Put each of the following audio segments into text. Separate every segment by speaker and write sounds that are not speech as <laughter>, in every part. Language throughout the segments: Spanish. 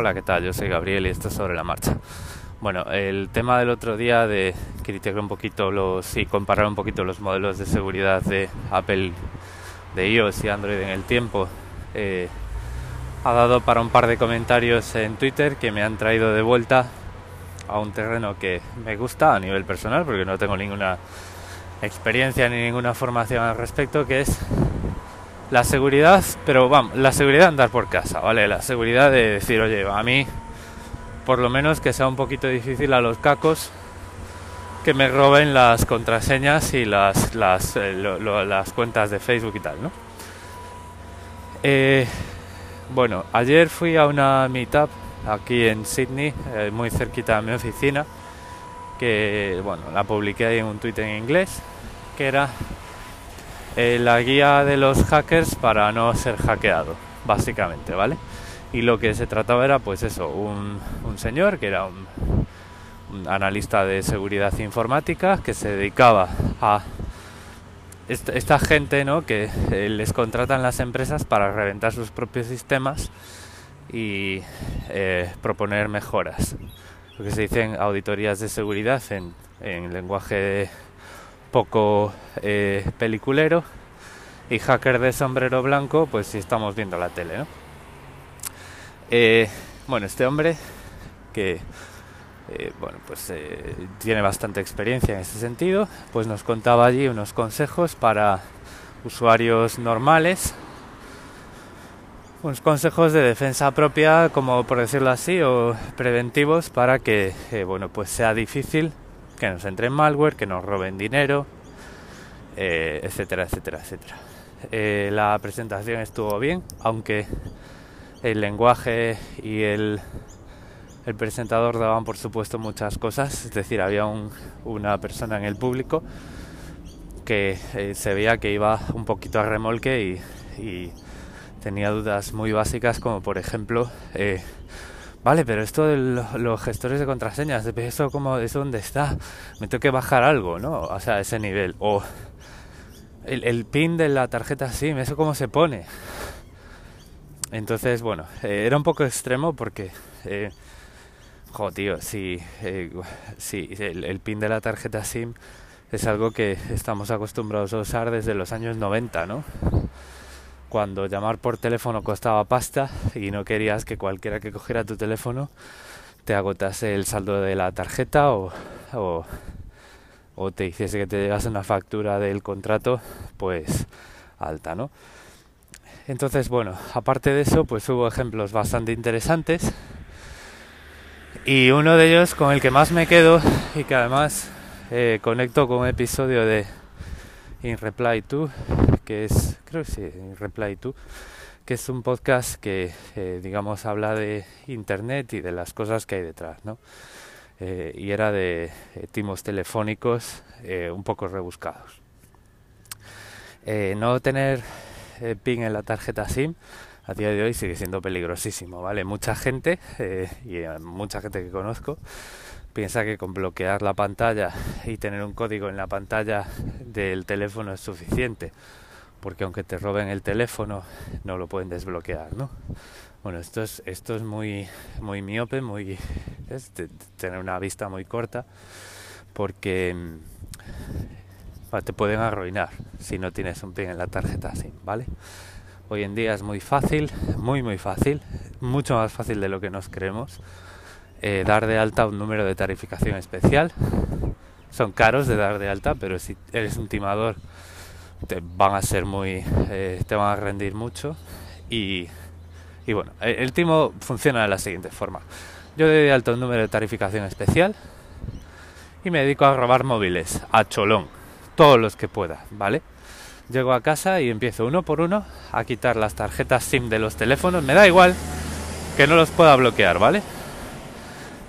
Speaker 1: Hola, ¿qué tal? Yo soy Gabriel y esto es sobre la marcha. Bueno, el tema del otro día de criticar un poquito los y comparar un poquito los modelos de seguridad de Apple, de iOS y Android en el tiempo, eh, ha dado para un par de comentarios en Twitter que me han traído de vuelta a un terreno que me gusta a nivel personal, porque no tengo ninguna experiencia ni ninguna formación al respecto, que es la seguridad, pero vamos, la seguridad de andar por casa, ¿vale? La seguridad de decir, oye, a mí, por lo menos que sea un poquito difícil a los cacos que me roben las contraseñas y las, las, eh, las cuentas de Facebook y tal, ¿no? Eh, bueno, ayer fui a una meetup aquí en Sydney, eh, muy cerquita de mi oficina, que, bueno, la publiqué ahí en un tweet en inglés, que era eh, la guía de los hackers para no ser hackeado, básicamente, ¿vale? Y lo que se trataba era, pues eso, un, señor que era un, analista de seguridad informática que se dedicaba a esta, gente, ¿no? Que eh, les contratan las empresas para reventar sus propios sistemas y eh, proponer mejoras. Lo que se dicen auditorías de seguridad en, en lenguaje poco eh, peliculero y hacker de sombrero blanco, pues si estamos viendo la tele. Eh, bueno, este hombre que eh, bueno, pues tiene bastante experiencia en ese sentido, pues nos contaba allí unos consejos para usuarios normales, unos consejos de defensa propia, como por decirlo así, o preventivos para que, bueno, pues sea difícil que nos entre malware, que nos roben dinero, eh, etcétera, etcétera, etcétera. Eh, la presentación estuvo bien, aunque el lenguaje y el, presentador daban por supuesto muchas cosas, es decir, había una persona en el público que eh, se veía que iba un poquito a remolque y, y tenía dudas muy básicas como por ejemplo Vale, pero esto de los gestores de contraseñas, eso como es donde está, me tengo que bajar algo, ¿no? O sea, ese nivel. O el, pin de la tarjeta SIM, eso cómo se pone. Entonces, bueno, eh, era un poco extremo porque, eh, jo, tío, si, eh, si el, el, pin de la tarjeta SIM es algo que estamos acostumbrados a usar desde los años 90, ¿no? Cuando llamar por teléfono costaba pasta y no querías que cualquiera que cogiera tu teléfono te agotase el saldo de la tarjeta o, o, te hiciese que te llegase una factura del contrato pues alta, ¿no? Entonces, bueno, aparte de eso, pues hubo ejemplos bastante interesantes y uno de ellos con el que más me quedo y que además eh, conecto con un episodio de In Reply To que es, creo que sí, Reply To, que es un podcast que, eh, digamos, habla de Internet y de las cosas que hay detrás, ¿no? Eh, y era de eh, timos telefónicos un poco rebuscados. no tener ping en la tarjeta SIM a día de hoy sigue siendo peligrosísimo, ¿vale? Mucha gente, y mucha gente que conozco, piensa que con bloquear la pantalla y tener un código en la pantalla del teléfono es suficiente porque aunque te roben el teléfono no lo pueden desbloquear, ¿no? Bueno, esto es, esto es muy, muy miope, muy es tener una vista muy corta, porque mm, te pueden arruinar si no tienes un pin en la tarjeta así, ¿vale? Hoy en día es muy fácil, muy muy fácil, mucho más fácil de lo que nos creemos, eh, dar de alta un número de tarificación especial. Son caros de dar de alta, pero si eres un timador te van a ser muy, eh, te van a rendir mucho y, y bueno, el, timo funciona de la siguiente forma. Yo doy de alto un número de tarificación especial y me dedico a robar móviles a cholón, todos los que pueda, ¿vale? Llego a casa y empiezo uno por uno a quitar las tarjetas SIM de los teléfonos, me da igual que no los pueda bloquear, ¿vale?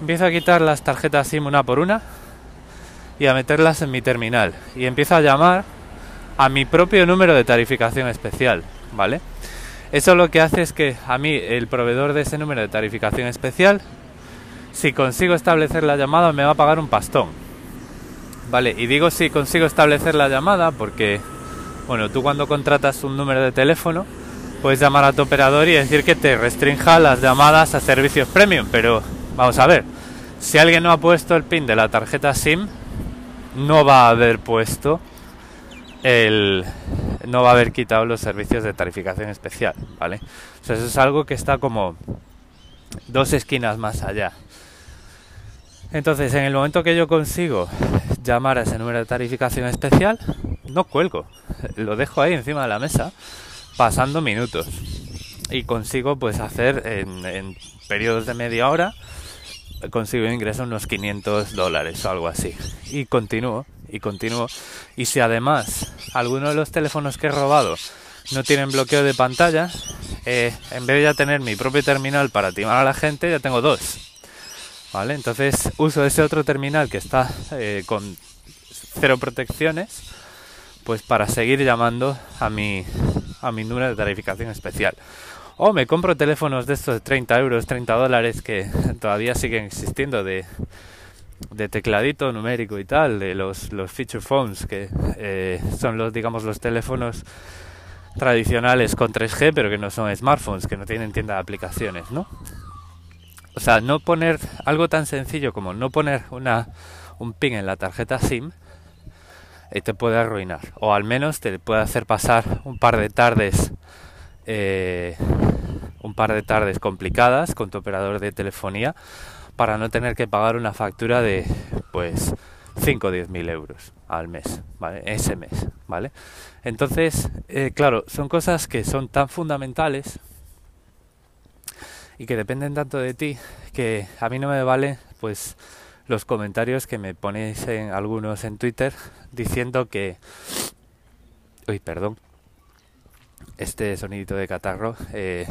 Speaker 1: Empiezo a quitar las tarjetas SIM una por una y a meterlas en mi terminal y empiezo a llamar a mi propio número de tarificación especial, ¿vale? Eso lo que hace es que a mí, el proveedor de ese número de tarificación especial, si consigo establecer la llamada, me va a pagar un pastón. Vale, y digo si consigo establecer la llamada porque, bueno, tú cuando contratas un número de teléfono, puedes llamar a tu operador y decir que te restrinja las llamadas a servicios premium, pero vamos a ver, si alguien no ha puesto el pin de la tarjeta SIM, no va a haber puesto no va a haber quitado los servicios de tarificación especial, ¿vale? O eso es algo que está como dos esquinas más allá. Entonces, en el momento que yo consigo llamar a ese número de tarificación especial, no cuelgo, lo dejo ahí encima de la mesa, pasando minutos. Y consigo pues hacer en, en periodos de media hora, consigo ingreso unos 500 dólares o algo así. Y continúo, y continúo. Y si además alguno de los teléfonos que he robado no tienen bloqueo de pantalla, eh, en vez de ya tener mi propio terminal para timar a la gente, ya tengo dos. ¿Vale? Entonces uso ese otro terminal que está eh, con cero protecciones, pues para seguir llamando a mi, a mi número de tarificación especial. O me compro teléfonos de estos de 30 euros, 30 dólares que todavía siguen existiendo de, de tecladito numérico y tal, de los, los feature phones, que eh, son los, digamos, los teléfonos tradicionales con 3G, pero que no son smartphones, que no tienen tienda de aplicaciones, ¿no? O sea, no poner algo tan sencillo como no poner una, un pin en la tarjeta SIM eh, te puede arruinar, o al menos te puede hacer pasar un par de tardes, eh, un par de tardes complicadas con tu operador de telefonía para no tener que pagar una factura de pues 5 o 10 mil euros al mes, ¿vale? Ese mes, ¿vale? Entonces, eh, claro, son cosas que son tan fundamentales y que dependen tanto de ti que a mí no me vale pues los comentarios que me ponéis en algunos en Twitter diciendo que uy perdón este sonidito de catarro eh,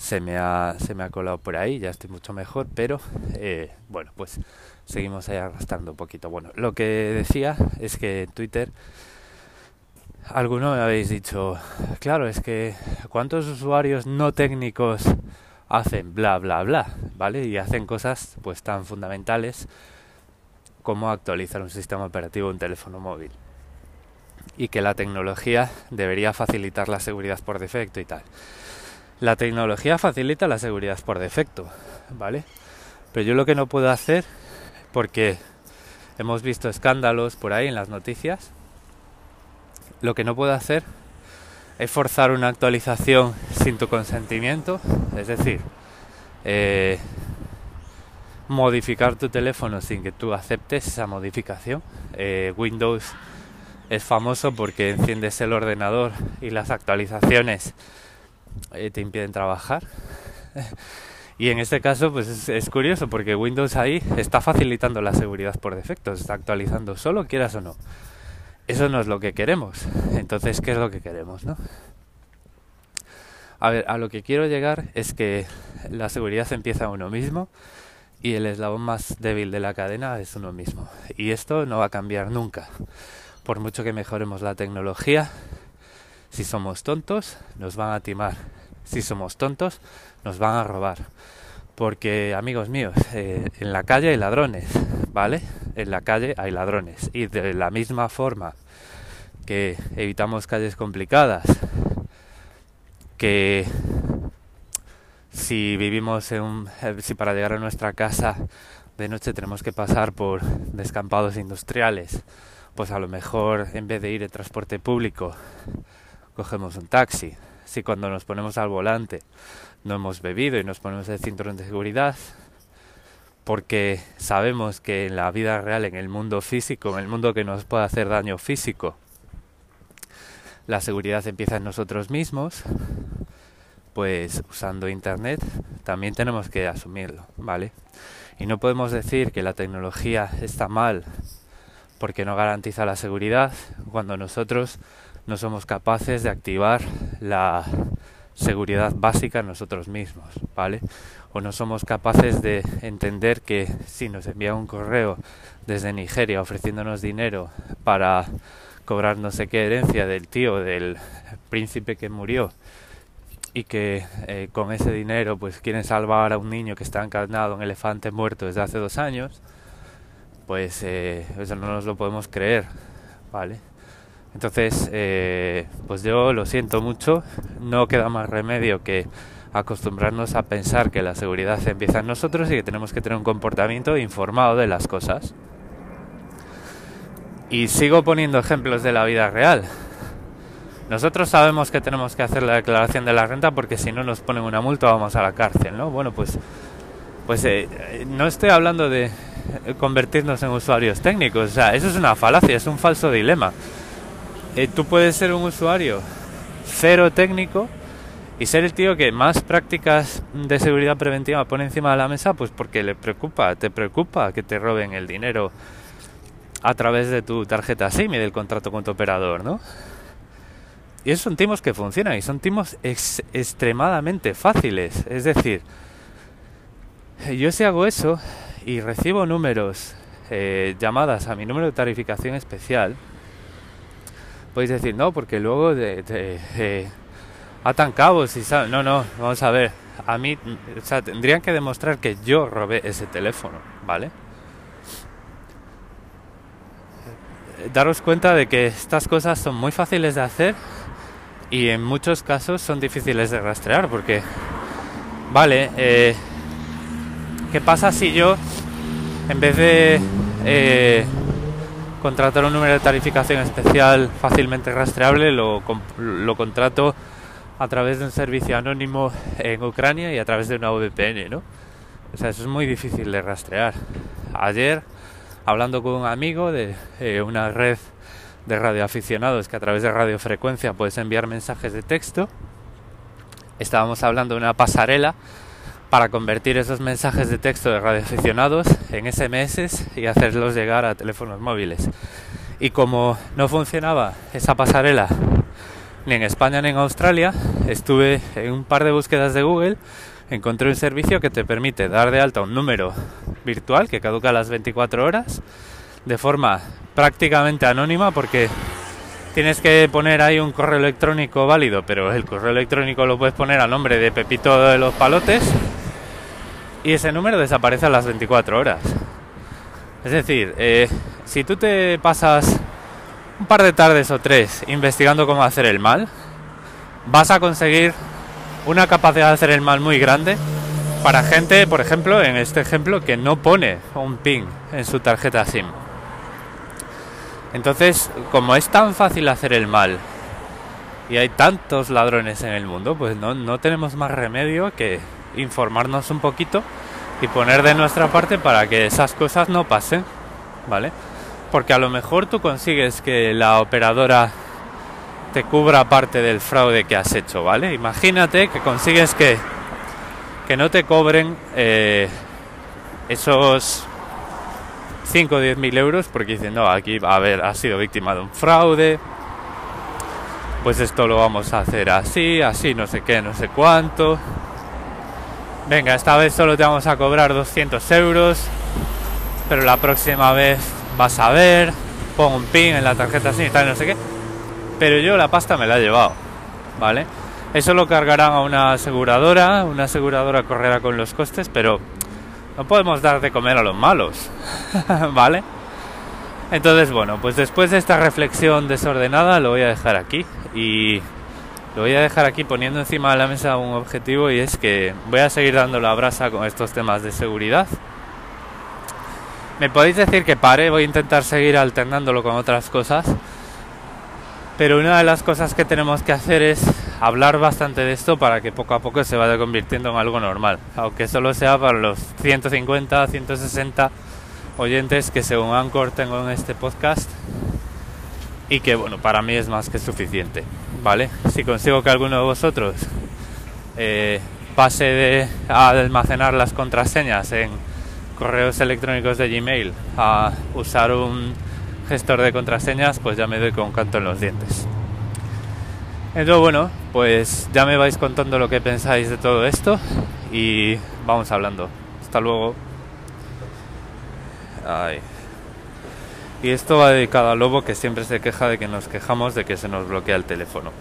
Speaker 1: se me ha, se me ha colado por ahí, ya estoy mucho mejor, pero eh, bueno, pues seguimos ahí arrastrando un poquito. Bueno, lo que decía es que en Twitter alguno me habéis dicho, claro, es que cuántos usuarios no técnicos hacen bla bla bla, ¿vale? Y hacen cosas pues tan fundamentales como actualizar un sistema operativo en un teléfono móvil. Y que la tecnología debería facilitar la seguridad por defecto y tal. La tecnología facilita la seguridad por defecto, ¿vale? Pero yo lo que no puedo hacer, porque hemos visto escándalos por ahí en las noticias, lo que no puedo hacer es forzar una actualización sin tu consentimiento, es decir, eh, modificar tu teléfono sin que tú aceptes esa modificación. Eh, Windows es famoso porque enciendes el ordenador y las actualizaciones eh, te impiden trabajar. y en este caso, pues es, curioso porque Windows ahí está facilitando la seguridad por defecto, está actualizando solo, quieras o no. Eso no es lo que queremos. Entonces, ¿qué es lo que queremos, no? A ver, a lo que quiero llegar es que la seguridad empieza uno mismo y el eslabón más débil de la cadena es uno mismo. Y esto no va a cambiar nunca. Por mucho que mejoremos la tecnología, si somos tontos, nos van a timar. Si somos tontos, nos van a robar. Porque, amigos míos, eh, en la calle hay ladrones, ¿vale? En la calle hay ladrones. Y de la misma forma que evitamos calles complicadas, que si vivimos en un, eh, si para llegar a nuestra casa de noche tenemos que pasar por descampados industriales, pues a lo mejor en vez de ir en transporte público cogemos un taxi. Si cuando nos ponemos al volante no hemos bebido y nos ponemos el cinturón de seguridad, porque sabemos que en la vida real, en el mundo físico, en el mundo que nos puede hacer daño físico, la seguridad empieza en nosotros mismos, pues usando Internet también tenemos que asumirlo, ¿vale? Y no podemos decir que la tecnología está mal porque no garantiza la seguridad cuando nosotros no somos capaces de activar la seguridad básica nosotros mismos, ¿vale? O no somos capaces de entender que si nos envía un correo desde Nigeria ofreciéndonos dinero para cobrar no sé qué herencia del tío del príncipe que murió y que eh, con ese dinero pues quieren salvar a un niño que está encarnado en elefante muerto desde hace dos años, pues eh, eso no nos lo podemos creer, ¿vale? Entonces, eh, pues yo lo siento mucho, no queda más remedio que acostumbrarnos a pensar que la seguridad empieza en nosotros y que tenemos que tener un comportamiento informado de las cosas. Y sigo poniendo ejemplos de la vida real. Nosotros sabemos que tenemos que hacer la declaración de la renta porque si no nos ponen una multa vamos a la cárcel, ¿no? Bueno, pues, pues eh, no estoy hablando de convertirnos en usuarios técnicos, o sea, eso es una falacia, es un falso dilema. Eh, tú puedes ser un usuario cero técnico y ser el tío que más prácticas de seguridad preventiva pone encima de la mesa, pues porque le preocupa, te preocupa que te roben el dinero a través de tu tarjeta SIM y del contrato con tu operador, ¿no? Y esos son timos que funcionan y son timos extremadamente fáciles. Es decir, yo si hago eso y recibo números, eh, llamadas a mi número de tarificación especial, podéis decir, no, porque luego de, de, atan cabos y No, no, vamos a ver. A mí, o sea, tendrían que demostrar que yo robé ese teléfono, ¿vale? Daros cuenta de que estas cosas son muy fáciles de hacer y en muchos casos son difíciles de rastrear porque, vale, eh, ¿qué pasa si yo, en vez de eh, contratar un número de tarificación especial fácilmente rastreable, lo, lo contrato a través de un servicio anónimo en Ucrania y a través de una VPN, ¿no? O sea, eso es muy difícil de rastrear. Ayer, hablando con un amigo de eh, una red de radioaficionados que a través de radiofrecuencia puedes enviar mensajes de texto. Estábamos hablando de una pasarela para convertir esos mensajes de texto de radioaficionados en SMS y hacerlos llegar a teléfonos móviles. Y como no funcionaba esa pasarela ni en España ni en Australia, estuve en un par de búsquedas de Google, encontré un servicio que te permite dar de alta un número virtual que caduca a las 24 horas de forma prácticamente anónima porque tienes que poner ahí un correo electrónico válido, pero el correo electrónico lo puedes poner a nombre de Pepito de los Palotes y ese número desaparece a las 24 horas. Es decir, eh, si tú te pasas un par de tardes o tres investigando cómo hacer el mal, vas a conseguir una capacidad de hacer el mal muy grande para gente, por ejemplo, en este ejemplo, que no pone un ping en su tarjeta SIM. Entonces, como es tan fácil hacer el mal y hay tantos ladrones en el mundo, pues no, no tenemos más remedio que informarnos un poquito y poner de nuestra parte para que esas cosas no pasen, ¿vale? Porque a lo mejor tú consigues que la operadora te cubra parte del fraude que has hecho, ¿vale? Imagínate que consigues que, que no te cobren eh, esos 5 o 10 mil euros porque dicen, no, aquí a ver, ha sido víctima de un fraude, pues esto lo vamos a hacer así, así, no sé qué, no sé cuánto. Venga, esta vez solo te vamos a cobrar 200 euros, pero la próxima vez vas a ver, pongo un pin en la tarjeta así y tal, no sé qué. Pero yo la pasta me la he llevado, ¿vale? Eso lo cargarán a una aseguradora, una aseguradora correrá con los costes, pero no podemos dar de comer a los malos, <laughs> ¿vale? Entonces, bueno, pues después de esta reflexión desordenada lo voy a dejar aquí y lo voy a dejar aquí poniendo encima de la mesa un objetivo y es que voy a seguir dando la brasa con estos temas de seguridad. Me podéis decir que pare, voy a intentar seguir alternándolo con otras cosas, pero una de las cosas que tenemos que hacer es hablar bastante de esto para que poco a poco se vaya convirtiendo en algo normal, aunque solo sea para los 150, 160 oyentes que según Anchor tengo en este podcast y que bueno, para mí es más que suficiente, ¿vale? Si consigo que alguno de vosotros eh, pase de a almacenar las contraseñas en correos electrónicos de Gmail a usar un gestor de contraseñas, pues ya me doy con canto en los dientes. Entonces, bueno, pues ya me vais contando lo que pensáis de todo esto y vamos hablando. Hasta luego. Y esto va dedicado al lobo que siempre se queja de que nos quejamos de que se nos bloquea el teléfono.